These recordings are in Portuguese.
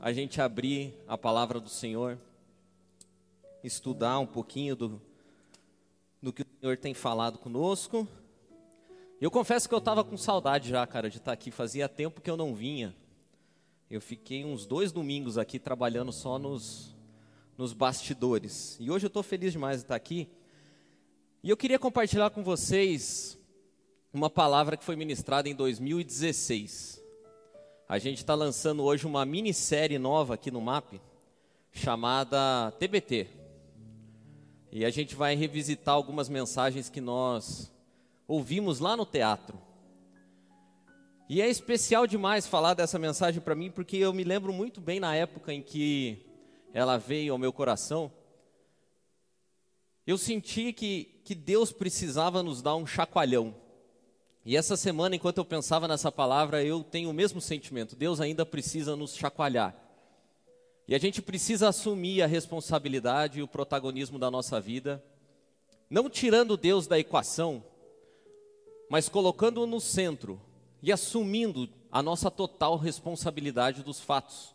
a gente abrir a palavra do Senhor, estudar um pouquinho do, do que o Senhor tem falado conosco. Eu confesso que eu estava com saudade já, cara, de estar aqui. Fazia tempo que eu não vinha. Eu fiquei uns dois domingos aqui trabalhando só nos, nos bastidores. E hoje eu estou feliz demais de estar aqui. E eu queria compartilhar com vocês uma palavra que foi ministrada em 2016. A gente está lançando hoje uma minissérie nova aqui no MAP, chamada TBT. E a gente vai revisitar algumas mensagens que nós ouvimos lá no teatro. E é especial demais falar dessa mensagem para mim, porque eu me lembro muito bem na época em que ela veio ao meu coração. Eu senti que, que Deus precisava nos dar um chacoalhão. E essa semana, enquanto eu pensava nessa palavra, eu tenho o mesmo sentimento. Deus ainda precisa nos chacoalhar. E a gente precisa assumir a responsabilidade e o protagonismo da nossa vida, não tirando Deus da equação, mas colocando-o no centro e assumindo a nossa total responsabilidade dos fatos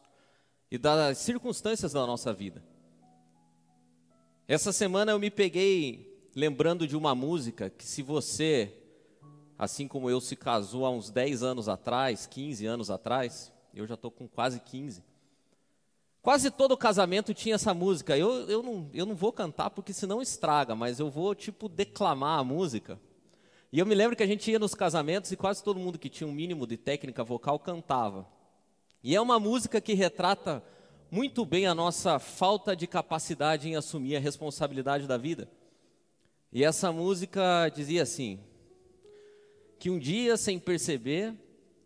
e das circunstâncias da nossa vida. Essa semana eu me peguei lembrando de uma música que, se você, assim como eu, se casou há uns 10 anos atrás, 15 anos atrás, eu já estou com quase 15. Quase todo casamento tinha essa música. Eu, eu, não, eu não vou cantar porque senão estraga, mas eu vou, tipo, declamar a música. E eu me lembro que a gente ia nos casamentos e quase todo mundo que tinha um mínimo de técnica vocal cantava. E é uma música que retrata muito bem a nossa falta de capacidade em assumir a responsabilidade da vida. E essa música dizia assim: que um dia, sem perceber,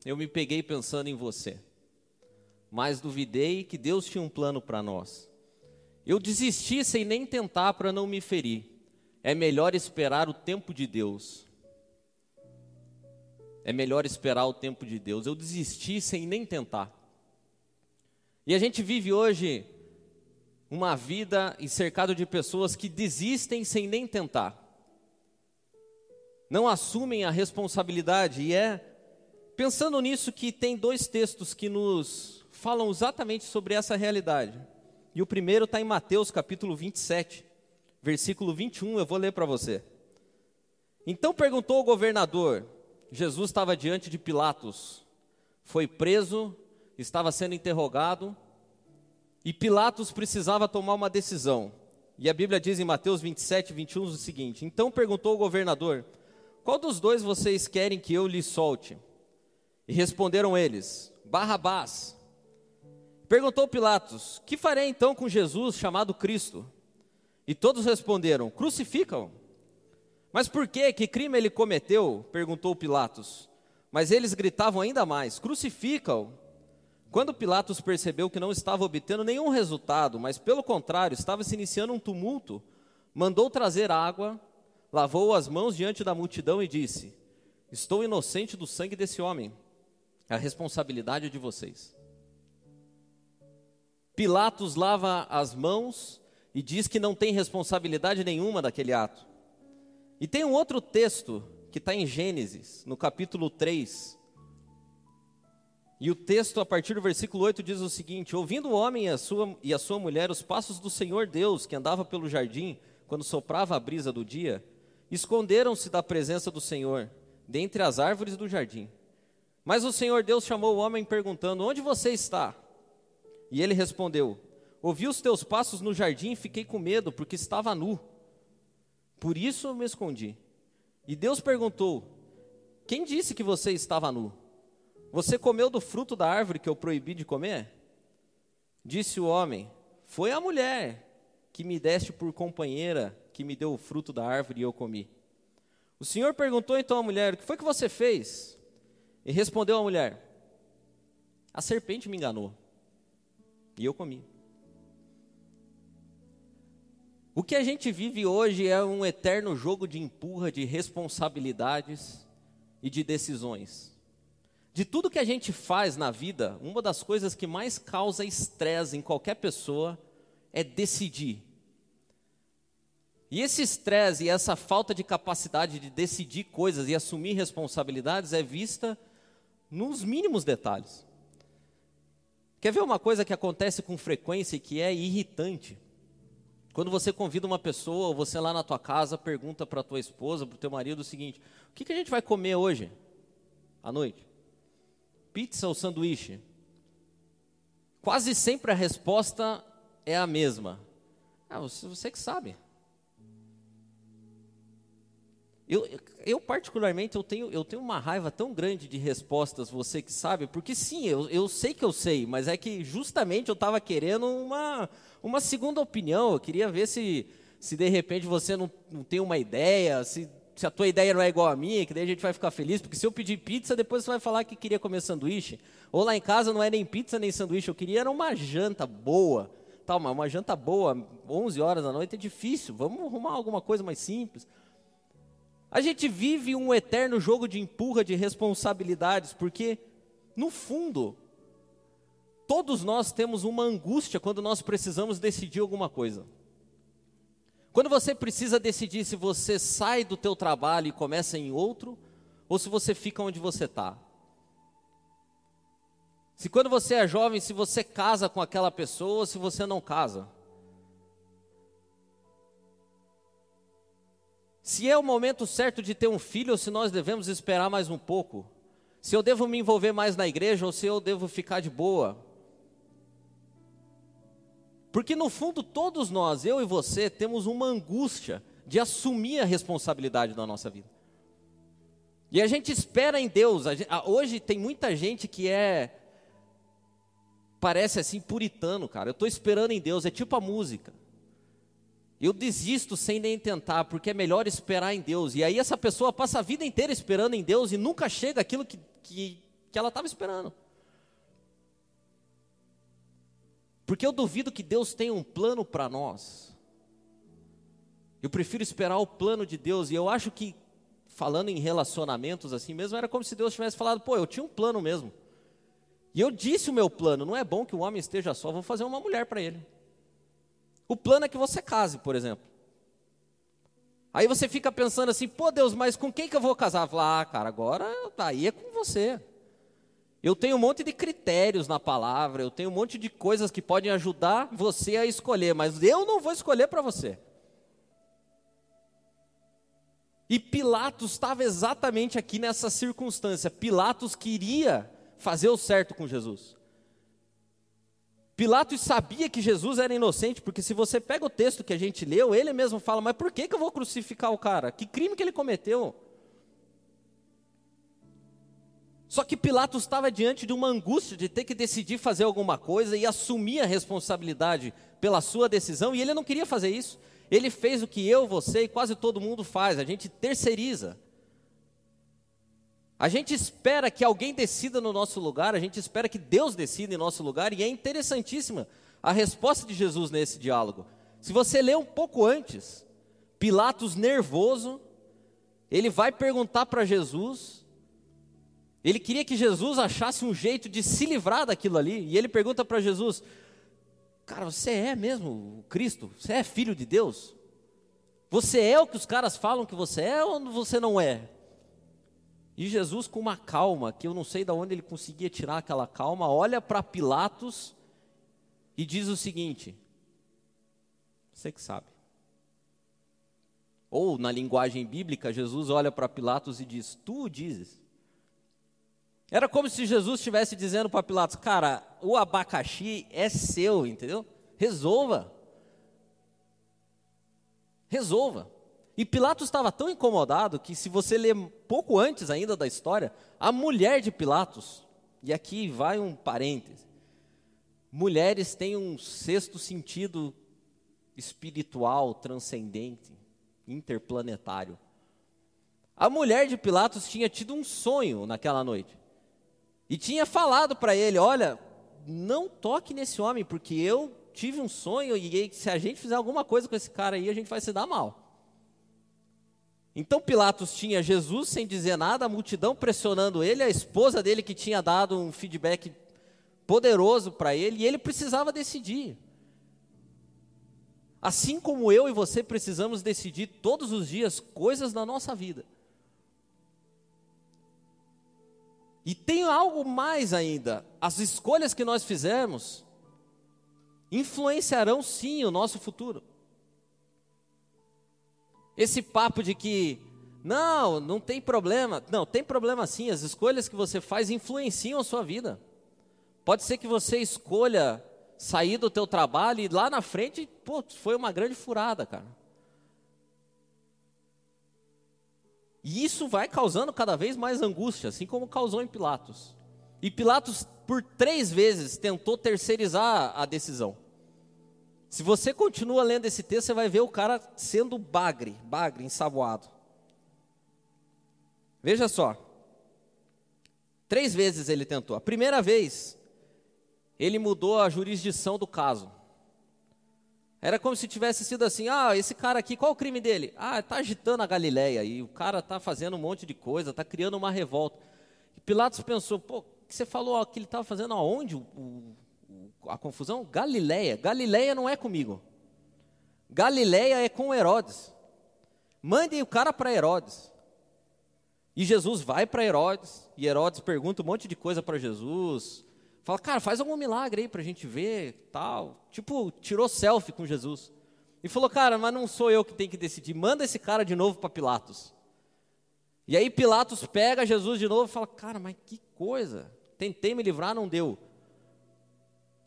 eu me peguei pensando em você, mas duvidei que Deus tinha um plano para nós. Eu desisti sem nem tentar para não me ferir. É melhor esperar o tempo de Deus é melhor esperar o tempo de Deus. Eu desisti sem nem tentar. E a gente vive hoje uma vida cercado de pessoas que desistem sem nem tentar. Não assumem a responsabilidade e é pensando nisso que tem dois textos que nos falam exatamente sobre essa realidade. E o primeiro está em Mateus capítulo 27, versículo 21, eu vou ler para você. Então perguntou o governador: Jesus estava diante de Pilatos, foi preso, estava sendo interrogado, e Pilatos precisava tomar uma decisão. E a Bíblia diz em Mateus 27, 21 o seguinte: Então perguntou o governador: Qual dos dois vocês querem que eu lhe solte? E responderam eles: Barrabás. Perguntou Pilatos: Que farei então com Jesus chamado Cristo? E todos responderam: Crucificam. Mas por que? Que crime ele cometeu? perguntou Pilatos. Mas eles gritavam ainda mais: Crucifica-o. Quando Pilatos percebeu que não estava obtendo nenhum resultado, mas pelo contrário, estava se iniciando um tumulto, mandou trazer água, lavou as mãos diante da multidão e disse: Estou inocente do sangue desse homem. A responsabilidade é de vocês. Pilatos lava as mãos e diz que não tem responsabilidade nenhuma daquele ato. E tem um outro texto que está em Gênesis, no capítulo 3. E o texto, a partir do versículo 8, diz o seguinte: Ouvindo o homem e a, sua, e a sua mulher os passos do Senhor Deus, que andava pelo jardim, quando soprava a brisa do dia, esconderam-se da presença do Senhor, dentre as árvores do jardim. Mas o Senhor Deus chamou o homem, perguntando: Onde você está? E ele respondeu: Ouvi os teus passos no jardim e fiquei com medo, porque estava nu. Por isso me escondi. E Deus perguntou: Quem disse que você estava nu? Você comeu do fruto da árvore que eu proibi de comer? Disse o homem: Foi a mulher que me deste por companheira, que me deu o fruto da árvore e eu comi. O Senhor perguntou então à mulher: O que foi que você fez? E respondeu a mulher: A serpente me enganou e eu comi. O que a gente vive hoje é um eterno jogo de empurra de responsabilidades e de decisões. De tudo que a gente faz na vida, uma das coisas que mais causa estresse em qualquer pessoa é decidir. E esse estresse e essa falta de capacidade de decidir coisas e assumir responsabilidades é vista nos mínimos detalhes. Quer ver uma coisa que acontece com frequência e que é irritante? Quando você convida uma pessoa, ou você lá na tua casa pergunta para tua esposa, para o teu marido o seguinte: o que, que a gente vai comer hoje, à noite? Pizza ou sanduíche? Quase sempre a resposta é a mesma. Ah, você, você que sabe. Eu, eu, particularmente, eu tenho, eu tenho uma raiva tão grande de respostas, você que sabe, porque sim, eu, eu sei que eu sei, mas é que justamente eu estava querendo uma, uma segunda opinião. Eu queria ver se, se de repente você não, não tem uma ideia, se, se a tua ideia não é igual à minha, que daí a gente vai ficar feliz, porque se eu pedir pizza, depois você vai falar que queria comer sanduíche. Ou lá em casa não é nem pizza nem sanduíche, eu queria era uma janta boa. Tal, mas uma janta boa, 11 horas da noite é difícil, vamos arrumar alguma coisa mais simples. A gente vive um eterno jogo de empurra de responsabilidades, porque, no fundo, todos nós temos uma angústia quando nós precisamos decidir alguma coisa. Quando você precisa decidir se você sai do teu trabalho e começa em outro, ou se você fica onde você está. Se quando você é jovem, se você casa com aquela pessoa, ou se você não casa. Se é o momento certo de ter um filho ou se nós devemos esperar mais um pouco. Se eu devo me envolver mais na igreja ou se eu devo ficar de boa. Porque no fundo todos nós, eu e você, temos uma angústia de assumir a responsabilidade da nossa vida. E a gente espera em Deus. Hoje tem muita gente que é parece assim puritano, cara. Eu estou esperando em Deus, é tipo a música. Eu desisto sem nem tentar, porque é melhor esperar em Deus. E aí essa pessoa passa a vida inteira esperando em Deus e nunca chega aquilo que, que, que ela estava esperando. Porque eu duvido que Deus tenha um plano para nós. Eu prefiro esperar o plano de Deus. E eu acho que, falando em relacionamentos assim mesmo, era como se Deus tivesse falado: pô, eu tinha um plano mesmo. E eu disse o meu plano: não é bom que o homem esteja só, vou fazer uma mulher para ele. O plano é que você case, por exemplo. Aí você fica pensando assim, pô Deus, mas com quem que eu vou casar? Fala, ah, cara, agora aí é com você. Eu tenho um monte de critérios na palavra, eu tenho um monte de coisas que podem ajudar você a escolher, mas eu não vou escolher para você. E Pilatos estava exatamente aqui nessa circunstância. Pilatos queria fazer o certo com Jesus. Pilatos sabia que Jesus era inocente, porque se você pega o texto que a gente leu, ele mesmo fala: Mas por que, que eu vou crucificar o cara? Que crime que ele cometeu? Só que Pilatos estava diante de uma angústia de ter que decidir fazer alguma coisa e assumir a responsabilidade pela sua decisão, e ele não queria fazer isso. Ele fez o que eu, você e quase todo mundo faz: a gente terceiriza. A gente espera que alguém decida no nosso lugar, a gente espera que Deus decida em nosso lugar, e é interessantíssima a resposta de Jesus nesse diálogo. Se você ler um pouco antes, Pilatos nervoso, ele vai perguntar para Jesus, ele queria que Jesus achasse um jeito de se livrar daquilo ali, e ele pergunta para Jesus: Cara, você é mesmo Cristo? Você é filho de Deus? Você é o que os caras falam que você é ou você não é? E Jesus, com uma calma, que eu não sei de onde ele conseguia tirar aquela calma, olha para Pilatos e diz o seguinte: Você que sabe. Ou, na linguagem bíblica, Jesus olha para Pilatos e diz: Tu dizes. Era como se Jesus estivesse dizendo para Pilatos: Cara, o abacaxi é seu, entendeu? Resolva. Resolva. E Pilatos estava tão incomodado que, se você ler pouco antes ainda da história, a mulher de Pilatos, e aqui vai um parêntese, mulheres têm um sexto sentido espiritual, transcendente, interplanetário. A mulher de Pilatos tinha tido um sonho naquela noite e tinha falado para ele: Olha, não toque nesse homem, porque eu tive um sonho e se a gente fizer alguma coisa com esse cara aí, a gente vai se dar mal. Então Pilatos tinha Jesus sem dizer nada, a multidão pressionando ele, a esposa dele que tinha dado um feedback poderoso para ele, e ele precisava decidir. Assim como eu e você precisamos decidir todos os dias coisas na nossa vida. E tem algo mais ainda: as escolhas que nós fizermos influenciarão sim o nosso futuro. Esse papo de que, não, não tem problema. Não, tem problema sim. As escolhas que você faz influenciam a sua vida. Pode ser que você escolha sair do teu trabalho e lá na frente, pô, foi uma grande furada, cara. E isso vai causando cada vez mais angústia, assim como causou em Pilatos. E Pilatos, por três vezes, tentou terceirizar a decisão. Se você continua lendo esse texto, você vai ver o cara sendo bagre, bagre, ensaboado. Veja só. Três vezes ele tentou. A primeira vez, ele mudou a jurisdição do caso. Era como se tivesse sido assim: ah, esse cara aqui, qual o crime dele? Ah, está agitando a Galileia e o cara está fazendo um monte de coisa, está criando uma revolta. E Pilatos pensou: pô, que você falou que ele estava fazendo aonde o, o, a confusão? Galileia. Galileia não é comigo. Galileia é com Herodes. Mandem o cara para Herodes. E Jesus vai para Herodes, e Herodes pergunta um monte de coisa para Jesus. Fala, cara, faz algum milagre aí para a gente ver, tal. Tipo, tirou selfie com Jesus. E falou, cara, mas não sou eu que tenho que decidir. Manda esse cara de novo para Pilatos. E aí Pilatos pega Jesus de novo e fala, cara, mas que coisa. Tentei me livrar, não deu.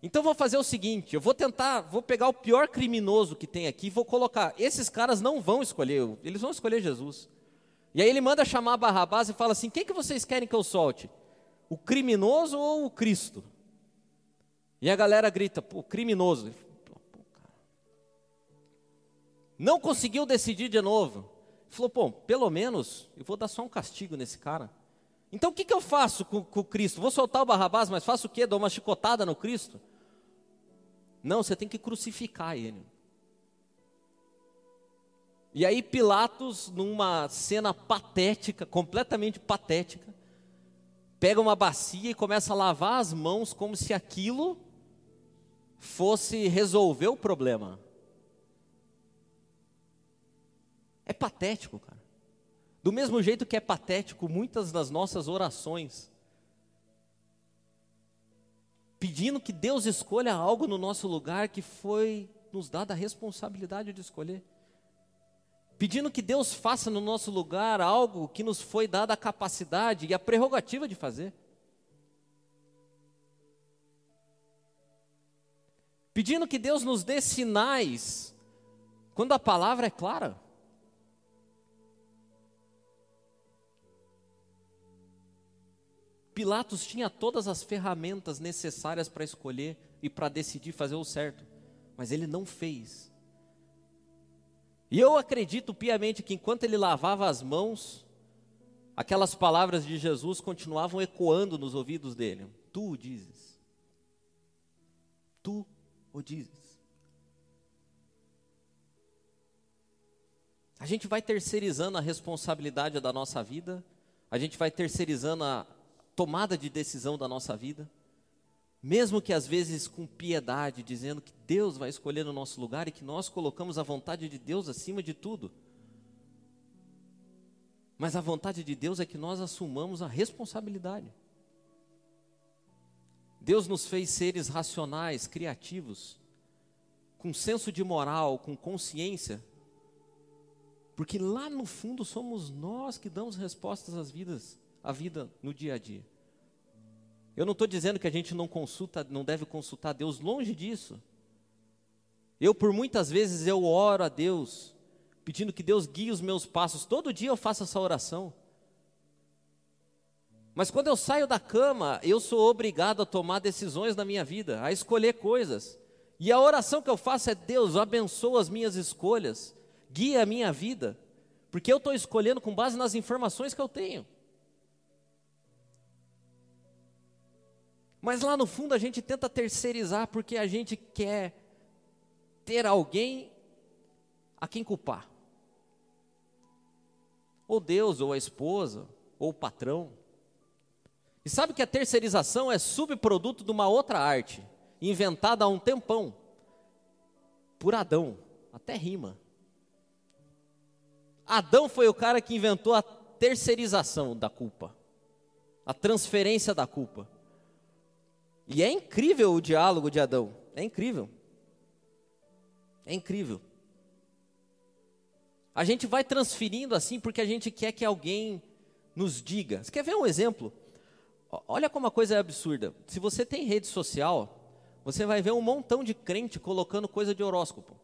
Então vou fazer o seguinte, eu vou tentar, vou pegar o pior criminoso que tem aqui, vou colocar, esses caras não vão escolher, eles vão escolher Jesus. E aí ele manda chamar Barrabás e fala assim: quem que vocês querem que eu solte? O criminoso ou o Cristo? E a galera grita, pô, criminoso. Não conseguiu decidir de novo. Falou, pô, pelo menos eu vou dar só um castigo nesse cara. Então o que, que eu faço com, com o Cristo? Vou soltar o Barrabás, mas faço o quê? Dou uma chicotada no Cristo? Não, você tem que crucificar ele. E aí Pilatos, numa cena patética, completamente patética, pega uma bacia e começa a lavar as mãos como se aquilo fosse resolver o problema. É patético, cara. Do mesmo jeito que é patético muitas das nossas orações, pedindo que Deus escolha algo no nosso lugar que foi nos dada a responsabilidade de escolher. Pedindo que Deus faça no nosso lugar algo que nos foi dada a capacidade e a prerrogativa de fazer. Pedindo que Deus nos dê sinais quando a palavra é clara. Pilatos tinha todas as ferramentas necessárias para escolher e para decidir fazer o certo, mas ele não fez. E eu acredito piamente que enquanto ele lavava as mãos, aquelas palavras de Jesus continuavam ecoando nos ouvidos dele: Tu o dizes. Tu o dizes. A gente vai terceirizando a responsabilidade da nossa vida, a gente vai terceirizando a, tomada de decisão da nossa vida, mesmo que às vezes com piedade, dizendo que Deus vai escolher no nosso lugar e que nós colocamos a vontade de Deus acima de tudo. Mas a vontade de Deus é que nós assumamos a responsabilidade. Deus nos fez seres racionais, criativos, com senso de moral, com consciência, porque lá no fundo somos nós que damos respostas às vidas, à vida no dia a dia. Eu não estou dizendo que a gente não consulta, não deve consultar Deus, longe disso. Eu, por muitas vezes, eu oro a Deus, pedindo que Deus guie os meus passos. Todo dia eu faço essa oração. Mas quando eu saio da cama, eu sou obrigado a tomar decisões na minha vida, a escolher coisas. E a oração que eu faço é: Deus, abençoa as minhas escolhas, guia a minha vida, porque eu estou escolhendo com base nas informações que eu tenho. Mas lá no fundo a gente tenta terceirizar porque a gente quer ter alguém a quem culpar. Ou Deus, ou a esposa, ou o patrão. E sabe que a terceirização é subproduto de uma outra arte, inventada há um tempão, por Adão, até rima. Adão foi o cara que inventou a terceirização da culpa. a transferência da culpa. E é incrível o diálogo de Adão, é incrível. É incrível. A gente vai transferindo assim porque a gente quer que alguém nos diga. Você quer ver um exemplo? Olha como a coisa é absurda. Se você tem rede social, você vai ver um montão de crente colocando coisa de horóscopo.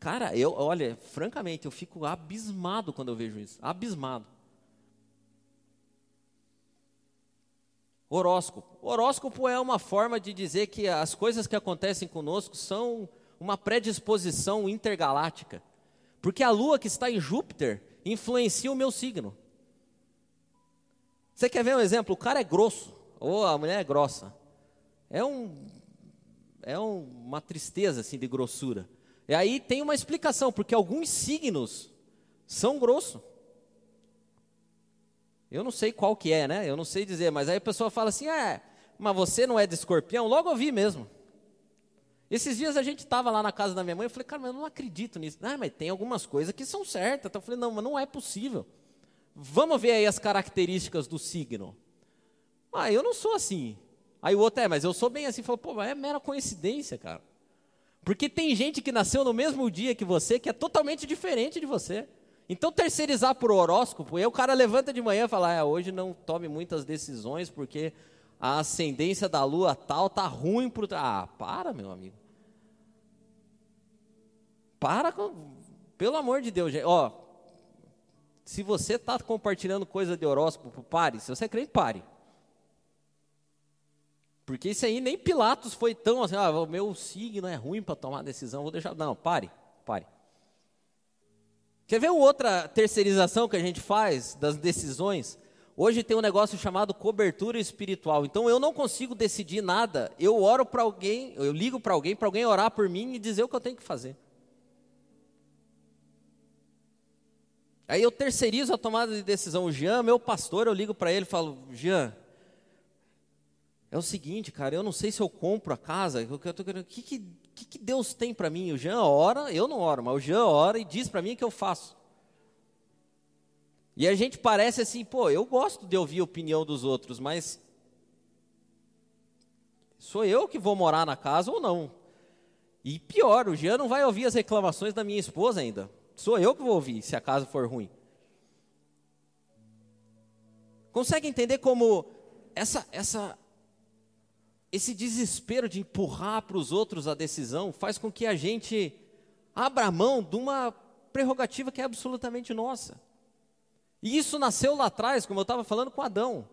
Cara, eu, olha, francamente, eu fico abismado quando eu vejo isso. Abismado. Horóscopo. Horóscopo é uma forma de dizer que as coisas que acontecem conosco são uma predisposição intergaláctica. Porque a lua que está em Júpiter influencia o meu signo. Você quer ver um exemplo? O cara é grosso, ou a mulher é grossa. É, um, é um, uma tristeza assim de grossura. E aí tem uma explicação, porque alguns signos são grossos. Eu não sei qual que é, né? Eu não sei dizer, mas aí a pessoa fala assim: é, mas você não é de escorpião? Logo eu vi mesmo. Esses dias a gente estava lá na casa da minha mãe, eu falei, cara, mas eu não acredito nisso. Ah, mas tem algumas coisas que são certas. Então eu falei, não, mas não é possível. Vamos ver aí as características do signo. Ah, eu não sou assim. Aí o outro é, mas eu sou bem assim. Falou, pô, mas é mera coincidência, cara. Porque tem gente que nasceu no mesmo dia que você, que é totalmente diferente de você. Então, terceirizar por horóscopo, aí o cara levanta de manhã e fala: ah, hoje não tome muitas decisões, porque a ascendência da lua tal tá ruim pro. Ah, para, meu amigo. Para com. Pelo amor de Deus, gente. Ó, se você está compartilhando coisa de horóscopo, pare. Se você é crente, pare. Porque isso aí nem Pilatos foi tão assim, ah, o meu signo é ruim para tomar decisão, vou deixar. Não, pare, pare. Quer ver outra terceirização que a gente faz das decisões? Hoje tem um negócio chamado cobertura espiritual. Então eu não consigo decidir nada. Eu oro para alguém, eu ligo para alguém, para alguém orar por mim e dizer o que eu tenho que fazer. Aí eu terceirizo a tomada de decisão. O Jean, meu pastor, eu ligo para ele e falo: Jean, é o seguinte, cara, eu não sei se eu compro a casa, o que, que, que, Deus tem para mim? O Jean ora, eu não oro, mas o Jean ora e diz para mim que eu faço. E a gente parece assim, pô, eu gosto de ouvir a opinião dos outros, mas sou eu que vou morar na casa ou não? E pior, o Jean não vai ouvir as reclamações da minha esposa ainda. Sou eu que vou ouvir se a casa for ruim. Consegue entender como essa, essa esse desespero de empurrar para os outros a decisão faz com que a gente abra mão de uma prerrogativa que é absolutamente nossa. E isso nasceu lá atrás, como eu estava falando com Adão.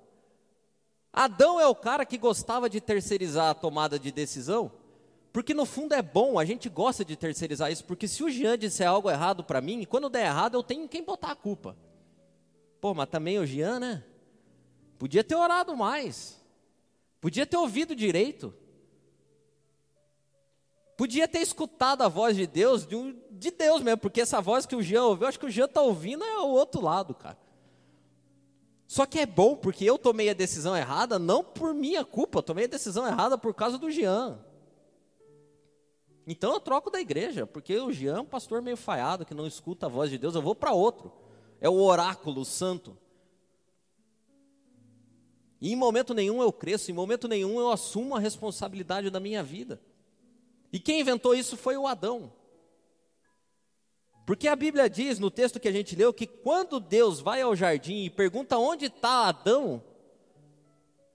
Adão é o cara que gostava de terceirizar a tomada de decisão, porque no fundo é bom, a gente gosta de terceirizar isso, porque se o Jean disser algo errado para mim, quando der errado eu tenho quem botar a culpa. Pô, mas também o Jean, né? Podia ter orado mais. Podia ter ouvido direito. Podia ter escutado a voz de Deus, de, um, de Deus mesmo, porque essa voz que o Jean ouviu, acho que o Jean está ouvindo é o outro lado, cara. Só que é bom, porque eu tomei a decisão errada, não por minha culpa, eu tomei a decisão errada por causa do Jean. Então eu troco da igreja, porque o Jean é um pastor meio falhado, que não escuta a voz de Deus, eu vou para outro. É o oráculo santo. E em momento nenhum eu cresço, em momento nenhum eu assumo a responsabilidade da minha vida. E quem inventou isso foi o Adão. Porque a Bíblia diz no texto que a gente leu que quando Deus vai ao jardim e pergunta onde está Adão,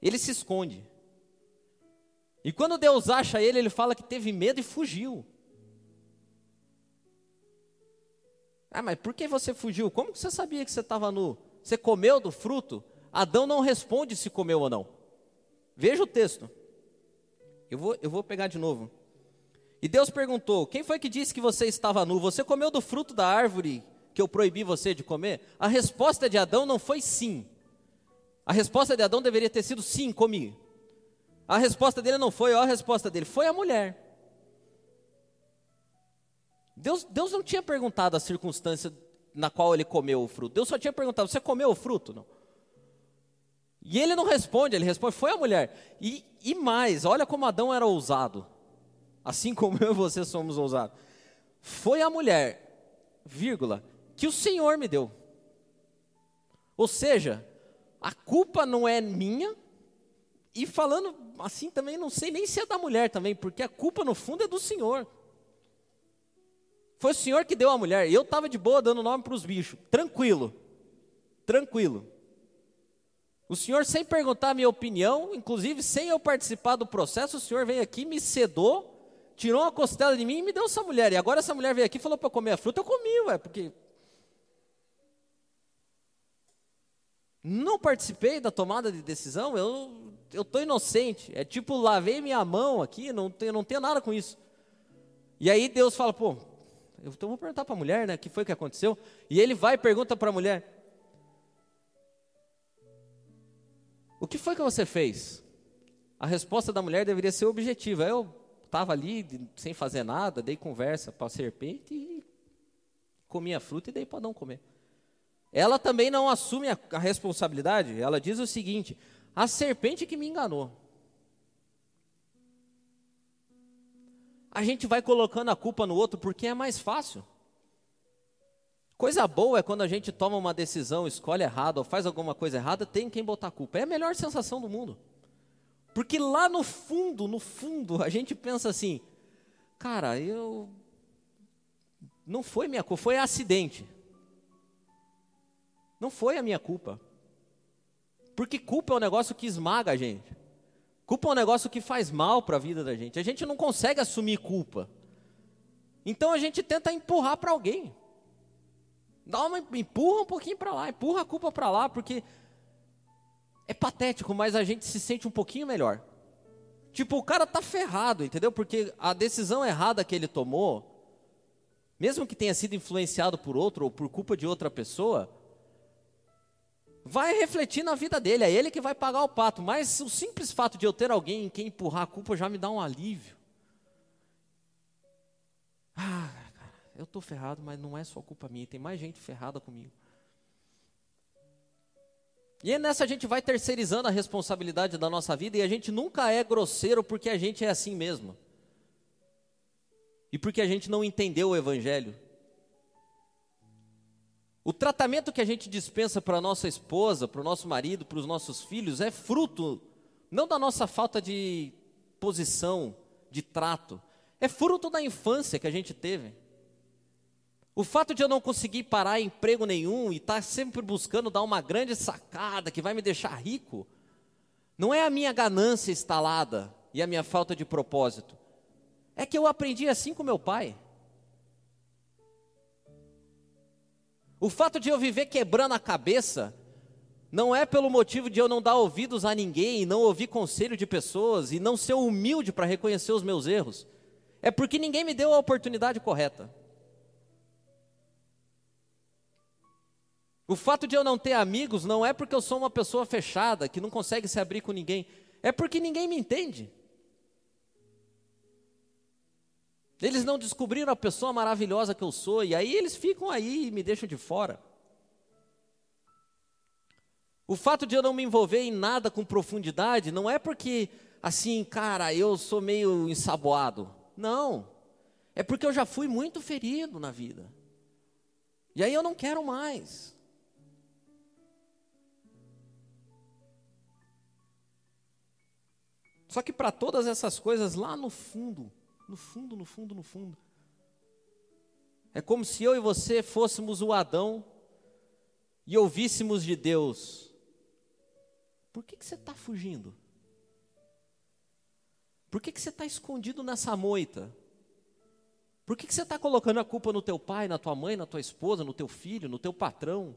ele se esconde. E quando Deus acha ele, ele fala que teve medo e fugiu. Ah, mas por que você fugiu? Como que você sabia que você estava nu? Você comeu do fruto? Adão não responde se comeu ou não. Veja o texto. Eu vou, eu vou pegar de novo. E Deus perguntou: Quem foi que disse que você estava nu? Você comeu do fruto da árvore que eu proibi você de comer? A resposta de Adão não foi sim. A resposta de Adão deveria ter sido sim, comi. A resposta dele não foi, ó, a resposta dele foi a mulher. Deus, Deus não tinha perguntado a circunstância na qual ele comeu o fruto. Deus só tinha perguntado: Você comeu o fruto? Não. E ele não responde, ele responde, foi a mulher. E, e mais, olha como Adão era ousado. Assim como eu e você somos ousados. Foi a mulher, vírgula, que o Senhor me deu. Ou seja, a culpa não é minha, e falando assim também, não sei nem se é da mulher também, porque a culpa no fundo é do Senhor. Foi o Senhor que deu a mulher. Eu estava de boa dando nome para os bichos, tranquilo, tranquilo. O Senhor, sem perguntar a minha opinião, inclusive sem eu participar do processo, o Senhor veio aqui, me sedou, tirou uma costela de mim e me deu essa mulher. E agora essa mulher veio aqui e falou para comer a fruta, eu comi, ué, porque. Não participei da tomada de decisão, eu eu estou inocente. É tipo, lavei minha mão aqui, não tenho, não tenho nada com isso. E aí Deus fala, pô, eu então vou perguntar para a mulher, né, o que foi que aconteceu? E ele vai e pergunta para a mulher, o que foi que você fez? A resposta da mulher deveria ser objetiva. Eu estava ali sem fazer nada, dei conversa para a serpente e comi a fruta e dei para não comer. Ela também não assume a, a responsabilidade. Ela diz o seguinte: a serpente que me enganou. A gente vai colocando a culpa no outro porque é mais fácil. Coisa boa é quando a gente toma uma decisão, escolhe errado ou faz alguma coisa errada, tem quem botar a culpa. É a melhor sensação do mundo. Porque lá no fundo, no fundo, a gente pensa assim: cara, eu. Não foi minha culpa, foi acidente. Não foi a minha culpa. Porque culpa é um negócio que esmaga a gente. Culpa é um negócio que faz mal para a vida da gente. A gente não consegue assumir culpa. Então a gente tenta empurrar para alguém. Dá uma empurra um pouquinho para lá, empurra a culpa para lá, porque é patético, mas a gente se sente um pouquinho melhor. Tipo, o cara tá ferrado, entendeu? Porque a decisão errada que ele tomou, mesmo que tenha sido influenciado por outro ou por culpa de outra pessoa, vai refletir na vida dele, é ele que vai pagar o pato. Mas o simples fato de eu ter alguém em quem empurrar a culpa já me dá um alívio. Ah, eu estou ferrado, mas não é só culpa minha, tem mais gente ferrada comigo. E nessa a gente vai terceirizando a responsabilidade da nossa vida e a gente nunca é grosseiro porque a gente é assim mesmo. E porque a gente não entendeu o Evangelho. O tratamento que a gente dispensa para nossa esposa, para o nosso marido, para os nossos filhos, é fruto não da nossa falta de posição, de trato, é fruto da infância que a gente teve. O fato de eu não conseguir parar em emprego nenhum e estar tá sempre buscando dar uma grande sacada que vai me deixar rico, não é a minha ganância instalada e a minha falta de propósito. É que eu aprendi assim com meu pai. O fato de eu viver quebrando a cabeça não é pelo motivo de eu não dar ouvidos a ninguém, não ouvir conselho de pessoas e não ser humilde para reconhecer os meus erros. É porque ninguém me deu a oportunidade correta. O fato de eu não ter amigos não é porque eu sou uma pessoa fechada, que não consegue se abrir com ninguém. É porque ninguém me entende. Eles não descobriram a pessoa maravilhosa que eu sou, e aí eles ficam aí e me deixam de fora. O fato de eu não me envolver em nada com profundidade não é porque, assim, cara, eu sou meio ensaboado. Não. É porque eu já fui muito ferido na vida. E aí eu não quero mais. Só que para todas essas coisas, lá no fundo, no fundo, no fundo, no fundo. É como se eu e você fôssemos o Adão e ouvíssemos de Deus: Por que, que você está fugindo? Por que, que você está escondido nessa moita? Por que, que você está colocando a culpa no teu pai, na tua mãe, na tua esposa, no teu filho, no teu patrão?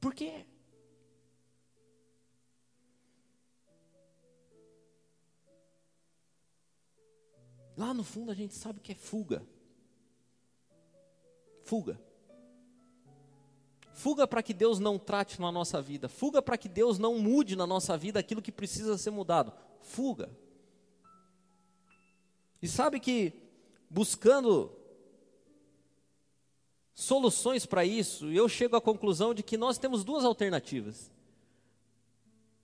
Por quê? Lá no fundo a gente sabe que é fuga. Fuga. Fuga para que Deus não trate na nossa vida. Fuga para que Deus não mude na nossa vida aquilo que precisa ser mudado. Fuga. E sabe que buscando soluções para isso, eu chego à conclusão de que nós temos duas alternativas.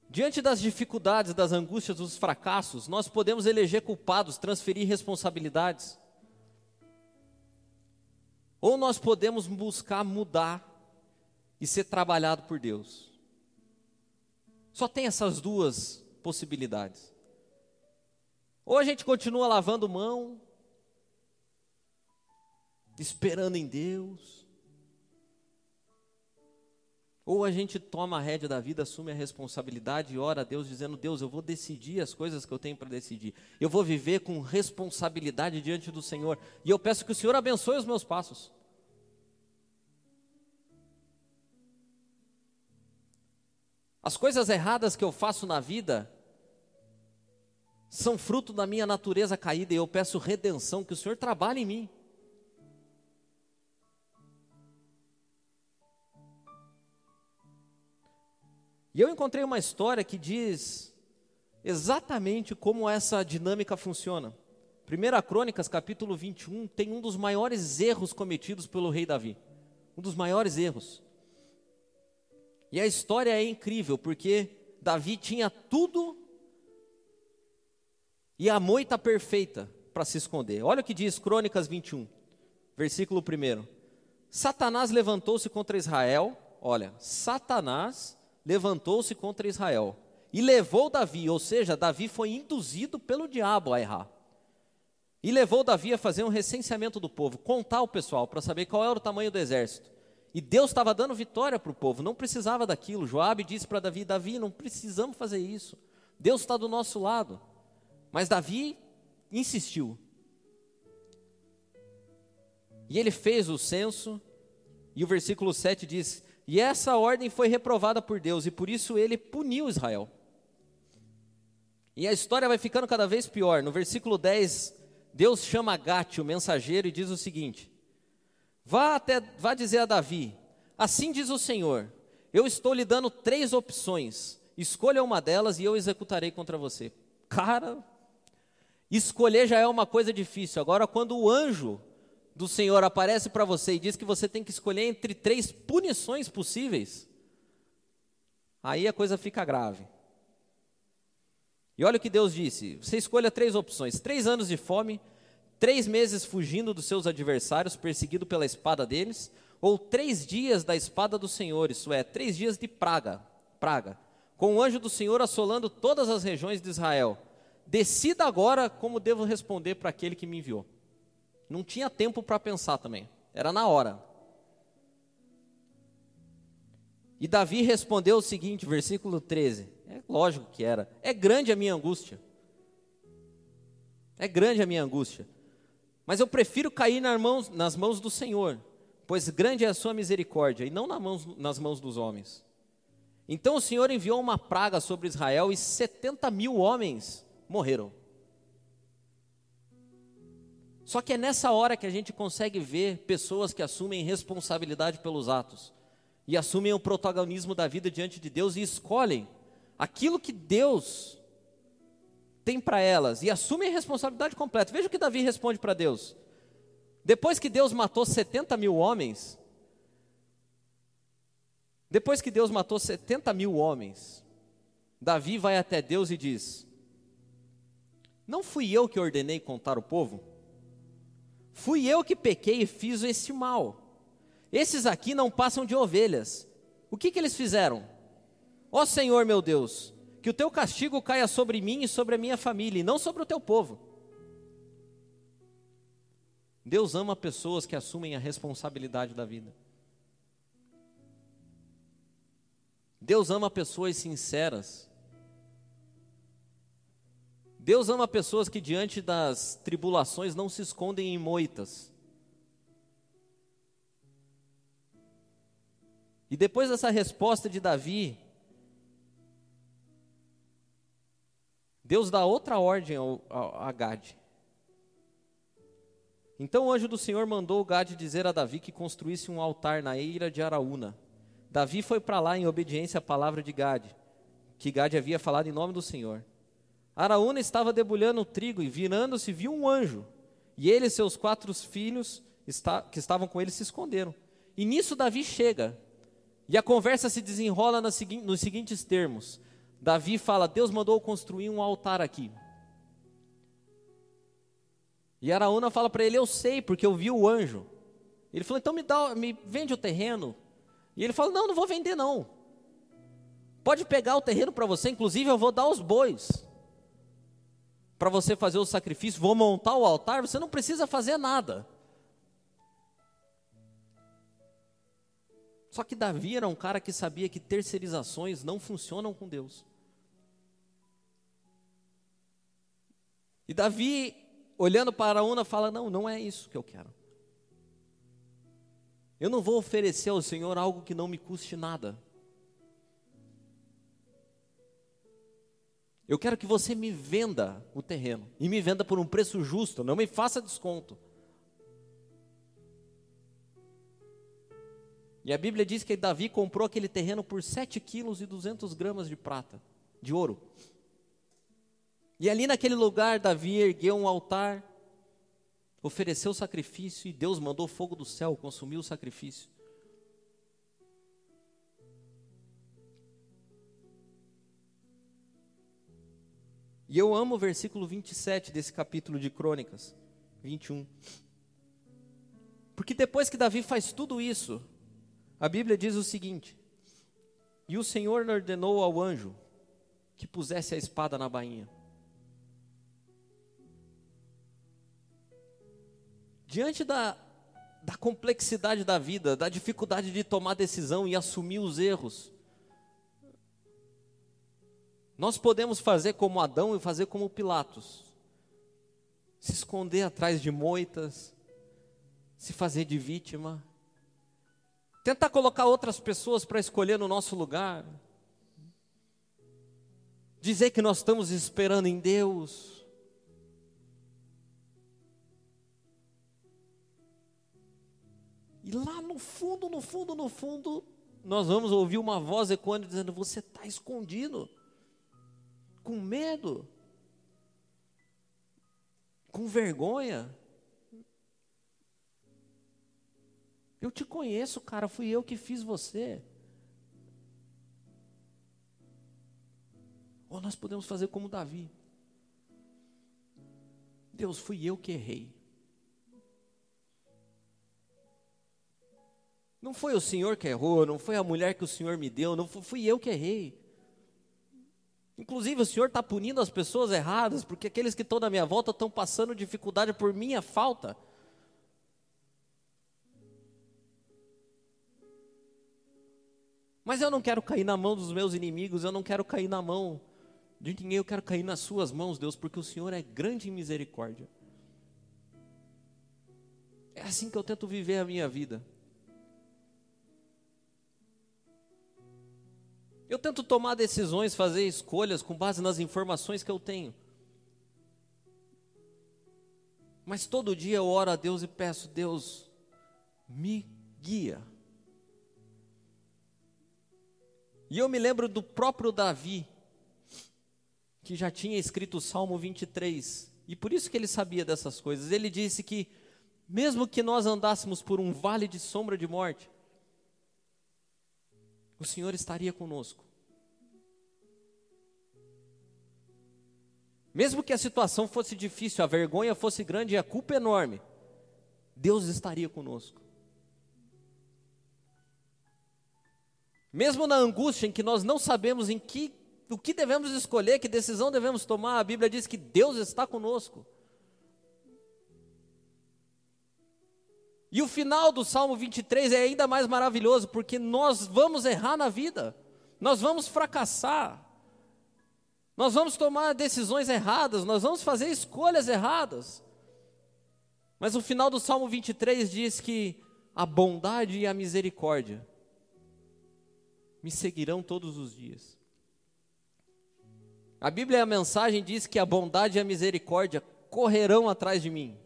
Diante das dificuldades, das angústias, dos fracassos, nós podemos eleger culpados, transferir responsabilidades. ou nós podemos buscar mudar e ser trabalhado por Deus. Só tem essas duas possibilidades. Ou a gente continua lavando mão, esperando em Deus, ou a gente toma a rédea da vida, assume a responsabilidade e ora a Deus dizendo: Deus, eu vou decidir as coisas que eu tenho para decidir. Eu vou viver com responsabilidade diante do Senhor. E eu peço que o Senhor abençoe os meus passos. As coisas erradas que eu faço na vida são fruto da minha natureza caída e eu peço redenção, que o Senhor trabalhe em mim. E eu encontrei uma história que diz exatamente como essa dinâmica funciona. 1 Crônicas, capítulo 21, tem um dos maiores erros cometidos pelo rei Davi. Um dos maiores erros. E a história é incrível, porque Davi tinha tudo e a moita perfeita para se esconder. Olha o que diz Crônicas 21, versículo 1. Satanás levantou-se contra Israel. Olha, Satanás levantou-se contra Israel e levou Davi, ou seja, Davi foi induzido pelo diabo a errar. E levou Davi a fazer um recenseamento do povo, contar o pessoal para saber qual era o tamanho do exército. E Deus estava dando vitória para o povo, não precisava daquilo. Joabe disse para Davi: Davi, não precisamos fazer isso. Deus está do nosso lado. Mas Davi insistiu. E ele fez o censo, e o versículo 7 diz: e essa ordem foi reprovada por Deus e por isso ele puniu Israel. E a história vai ficando cada vez pior. No versículo 10, Deus chama Gate, o mensageiro, e diz o seguinte: Vá até, vá dizer a Davi: Assim diz o Senhor: Eu estou lhe dando três opções. Escolha uma delas e eu executarei contra você. Cara, escolher já é uma coisa difícil. Agora, quando o anjo do Senhor aparece para você e diz que você tem que escolher entre três punições possíveis, aí a coisa fica grave. E olha o que Deus disse: você escolha três opções: três anos de fome, três meses fugindo dos seus adversários, perseguido pela espada deles, ou três dias da espada do Senhor, isso é, três dias de praga, praga, com o anjo do Senhor assolando todas as regiões de Israel. Decida agora como devo responder para aquele que me enviou. Não tinha tempo para pensar também, era na hora. E Davi respondeu o seguinte, versículo 13: É lógico que era. É grande a minha angústia. É grande a minha angústia. Mas eu prefiro cair nas mãos, nas mãos do Senhor, pois grande é a sua misericórdia, e não nas mãos, nas mãos dos homens. Então o Senhor enviou uma praga sobre Israel e 70 mil homens morreram. Só que é nessa hora que a gente consegue ver pessoas que assumem responsabilidade pelos atos e assumem o protagonismo da vida diante de Deus e escolhem aquilo que Deus tem para elas e assumem a responsabilidade completa. Veja o que Davi responde para Deus. Depois que Deus matou 70 mil homens, depois que Deus matou 70 mil homens, Davi vai até Deus e diz: Não fui eu que ordenei contar o povo? Fui eu que pequei e fiz esse mal. Esses aqui não passam de ovelhas. O que, que eles fizeram? Ó Senhor meu Deus, que o teu castigo caia sobre mim e sobre a minha família, e não sobre o teu povo. Deus ama pessoas que assumem a responsabilidade da vida. Deus ama pessoas sinceras Deus ama pessoas que diante das tribulações não se escondem em moitas. E depois dessa resposta de Davi, Deus dá outra ordem ao, ao, a Gade. Então o anjo do Senhor mandou Gade dizer a Davi que construísse um altar na eira de Araúna. Davi foi para lá em obediência à palavra de Gade, que Gade havia falado em nome do Senhor. Araúna estava debulhando o trigo e, virando-se, viu um anjo. E ele e seus quatro filhos que estavam com ele se esconderam. E nisso Davi chega. E a conversa se desenrola nos seguintes termos. Davi fala: Deus mandou construir um altar aqui. E Araúna fala para ele: Eu sei, porque eu vi o anjo. Ele falou: então me, dá, me vende o terreno. E ele falou: não, não vou vender não. Pode pegar o terreno para você, inclusive eu vou dar os bois. Para você fazer o sacrifício, vou montar o altar, você não precisa fazer nada. Só que Davi era um cara que sabia que terceirizações não funcionam com Deus. E Davi, olhando para Araúna, fala: Não, não é isso que eu quero. Eu não vou oferecer ao Senhor algo que não me custe nada. Eu quero que você me venda o terreno e me venda por um preço justo, não me faça desconto. E a Bíblia diz que Davi comprou aquele terreno por 7 quilos e 200 gramas de prata, de ouro. E ali naquele lugar, Davi ergueu um altar, ofereceu sacrifício e Deus mandou fogo do céu consumir o sacrifício. E eu amo o versículo 27 desse capítulo de Crônicas, 21. Porque depois que Davi faz tudo isso, a Bíblia diz o seguinte: E o Senhor ordenou ao anjo que pusesse a espada na bainha. Diante da, da complexidade da vida, da dificuldade de tomar decisão e assumir os erros, nós podemos fazer como Adão e fazer como Pilatos, se esconder atrás de moitas, se fazer de vítima, tentar colocar outras pessoas para escolher no nosso lugar, dizer que nós estamos esperando em Deus. E lá no fundo, no fundo, no fundo, nós vamos ouvir uma voz ecoando dizendo: Você está escondido, com medo, com vergonha. Eu te conheço, cara, fui eu que fiz você. Ou nós podemos fazer como Davi. Deus, fui eu que errei. Não foi o Senhor que errou, não foi a mulher que o Senhor me deu, não fui eu que errei. Inclusive, o Senhor está punindo as pessoas erradas, porque aqueles que estão na minha volta estão passando dificuldade por minha falta. Mas eu não quero cair na mão dos meus inimigos, eu não quero cair na mão de ninguém, eu quero cair nas Suas mãos, Deus, porque o Senhor é grande em misericórdia. É assim que eu tento viver a minha vida. Eu tento tomar decisões, fazer escolhas com base nas informações que eu tenho. Mas todo dia eu oro a Deus e peço, Deus, me guia. E eu me lembro do próprio Davi, que já tinha escrito o Salmo 23, e por isso que ele sabia dessas coisas. Ele disse que, mesmo que nós andássemos por um vale de sombra de morte, o Senhor estaria conosco. Mesmo que a situação fosse difícil, a vergonha fosse grande e a culpa enorme, Deus estaria conosco. Mesmo na angústia em que nós não sabemos em que o que devemos escolher, que decisão devemos tomar, a Bíblia diz que Deus está conosco. E o final do Salmo 23 é ainda mais maravilhoso, porque nós vamos errar na vida, nós vamos fracassar, nós vamos tomar decisões erradas, nós vamos fazer escolhas erradas. Mas o final do Salmo 23 diz que a bondade e a misericórdia me seguirão todos os dias. A Bíblia, a mensagem diz que a bondade e a misericórdia correrão atrás de mim.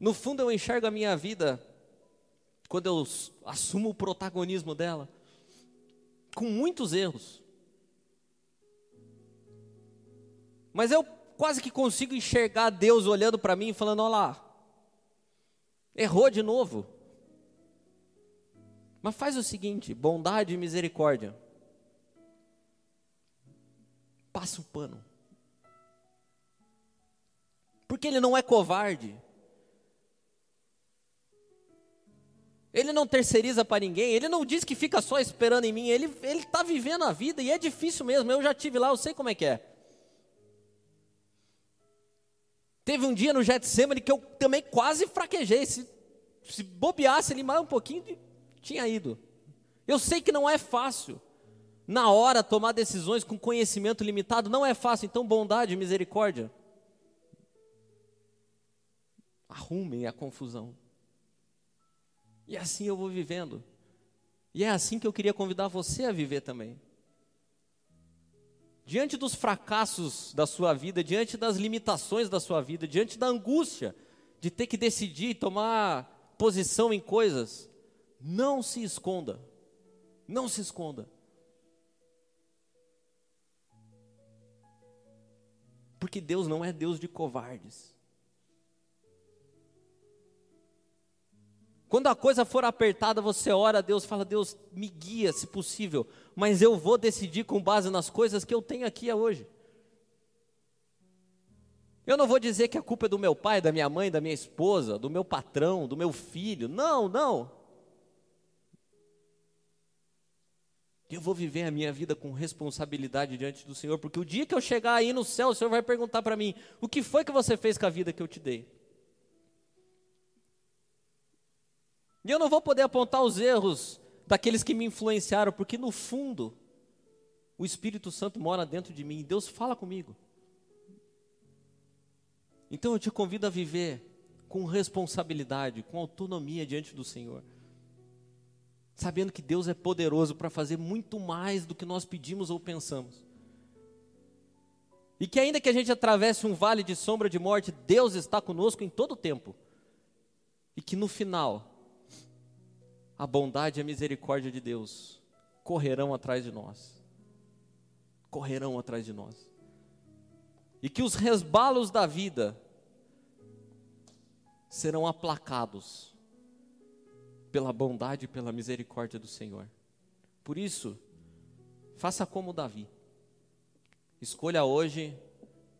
No fundo, eu enxergo a minha vida, quando eu assumo o protagonismo dela, com muitos erros. Mas eu quase que consigo enxergar Deus olhando para mim e falando: olha lá, errou de novo. Mas faz o seguinte: bondade e misericórdia. Passa o pano. Porque Ele não é covarde. Ele não terceiriza para ninguém, ele não diz que fica só esperando em mim, ele está vivendo a vida e é difícil mesmo. Eu já tive lá, eu sei como é que é. Teve um dia no Getsemane que eu também quase fraquejei. Se, se bobeasse ali mais um pouquinho, tinha ido. Eu sei que não é fácil. Na hora, tomar decisões com conhecimento limitado não é fácil. Então, bondade e misericórdia. Arrumem a confusão. E assim eu vou vivendo. E é assim que eu queria convidar você a viver também. Diante dos fracassos da sua vida, diante das limitações da sua vida, diante da angústia de ter que decidir, tomar posição em coisas, não se esconda. Não se esconda. Porque Deus não é Deus de covardes. Quando a coisa for apertada, você ora a Deus, fala: Deus, me guia se possível, mas eu vou decidir com base nas coisas que eu tenho aqui hoje. Eu não vou dizer que a culpa é do meu pai, da minha mãe, da minha esposa, do meu patrão, do meu filho. Não, não. Eu vou viver a minha vida com responsabilidade diante do Senhor, porque o dia que eu chegar aí no céu, o Senhor vai perguntar para mim: o que foi que você fez com a vida que eu te dei? E eu não vou poder apontar os erros daqueles que me influenciaram, porque no fundo, o Espírito Santo mora dentro de mim, Deus fala comigo. Então eu te convido a viver com responsabilidade, com autonomia diante do Senhor. Sabendo que Deus é poderoso para fazer muito mais do que nós pedimos ou pensamos. E que ainda que a gente atravesse um vale de sombra de morte, Deus está conosco em todo o tempo. E que no final a bondade e a misericórdia de Deus correrão atrás de nós. Correrão atrás de nós. E que os resbalos da vida serão aplacados pela bondade e pela misericórdia do Senhor. Por isso, faça como Davi. Escolha hoje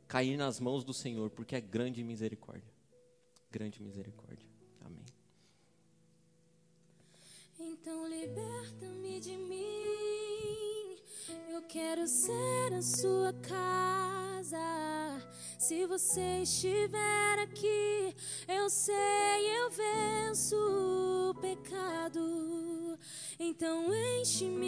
cair nas mãos do Senhor, porque é grande misericórdia. Grande misericórdia. Então liberta-me de mim. Eu quero ser a sua casa. Se você estiver aqui, eu sei, eu venço o pecado. Então enche-me.